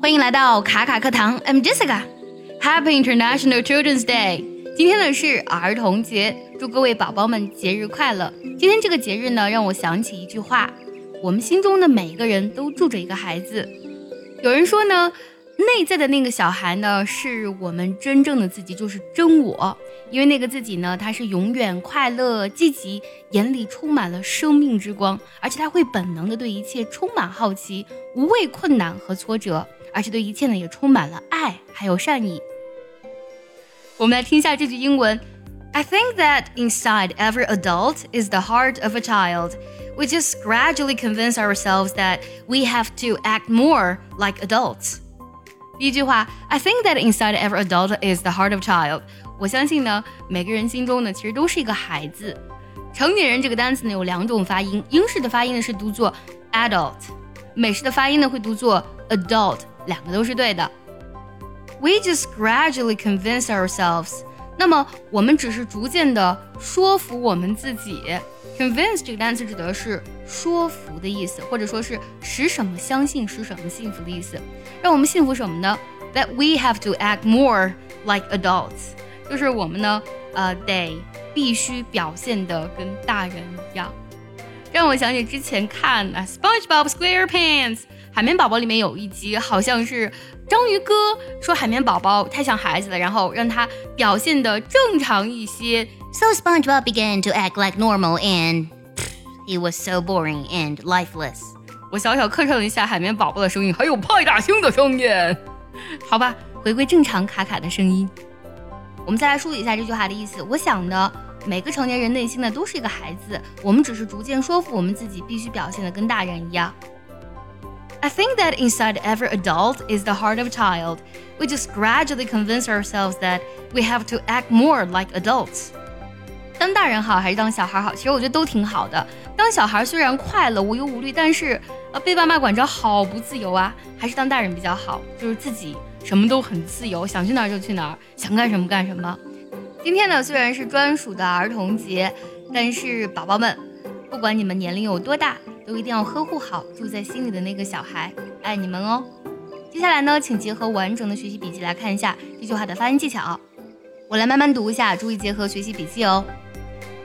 欢迎来到卡卡课堂，I'm Jessica。Happy International Children's Day！今天呢是儿童节，祝各位宝宝们节日快乐。今天这个节日呢，让我想起一句话：我们心中的每一个人都住着一个孩子。有人说呢。内在的那个小孩呢，是我们真正的自己，就是真我。因为那个自己呢，他是永远快乐、积极，眼里充满了生命之光，而且他会本能的对一切充满好奇，无畏困难和挫折，而且对一切呢也充满了爱还有善意。我们来听一下这句英文：I think that inside every adult is the heart of a child. We just gradually convince ourselves that we have to act more like adults. 第一句话，I think that inside every adult is the heart of child。我相信呢，每个人心中呢，其实都是一个孩子。成年人这个单词呢，有两种发音，英式的发音呢是读作 adult，美式的发音呢会读作 adult，两个都是对的。We just gradually convince ourselves。 那么我们只是逐渐的说服我们自己。Convince 这个单词指的是说服的意思，或者说是使什么相信，使什么幸福的意思。让我们幸福什么呢？That we have to act more like adults，就是我们呢，呃，得必须表现的跟大人一样。让我想起之前看啊，《SpongeBob SquarePants》海绵宝宝里面有一集，好像是章鱼哥说海绵宝宝太像孩子了，然后让他表现的正常一些。So SpongeBob began to act like normal and he was so boring and lifeless. 我小小客串了一下海绵宝宝的声音，还有派大星的声音。好吧，回归正常卡卡的声音。我们再来梳理一下这句话的意思。我想呢，每个成年人内心的都是一个孩子，我们只是逐渐说服我们自己，必须表现的跟大人一样。I think that inside every adult is the heart of a child. We just gradually convince ourselves that we have to act more like adults. 当大人好还是当小孩好？其实我觉得都挺好的。当小孩虽然快乐无忧无虑，但是呃被爸妈管着好不自由啊。还是当大人比较好，就是自己什么都很自由，想去哪儿就去哪儿，想干什么干什么。今天呢虽然是专属的儿童节，但是宝宝们，不管你们年龄有多大，都一定要呵护好住在心里的那个小孩，爱你们哦。接下来呢，请结合完整的学习笔记来看一下这句话的发音技巧。我来慢慢读一下，注意结合学习笔记哦。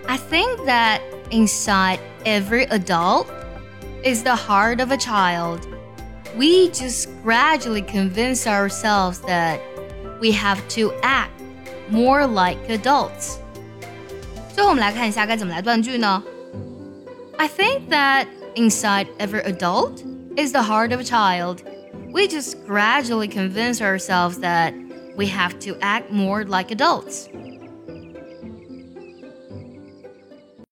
I think that inside every adult is the heart of a child. We just gradually convince ourselves that we have to act more like adults. 最后我们来看一下该怎么来断句呢？I think that inside every adult is the heart of a child. We just gradually convince ourselves that we have to act more like adults.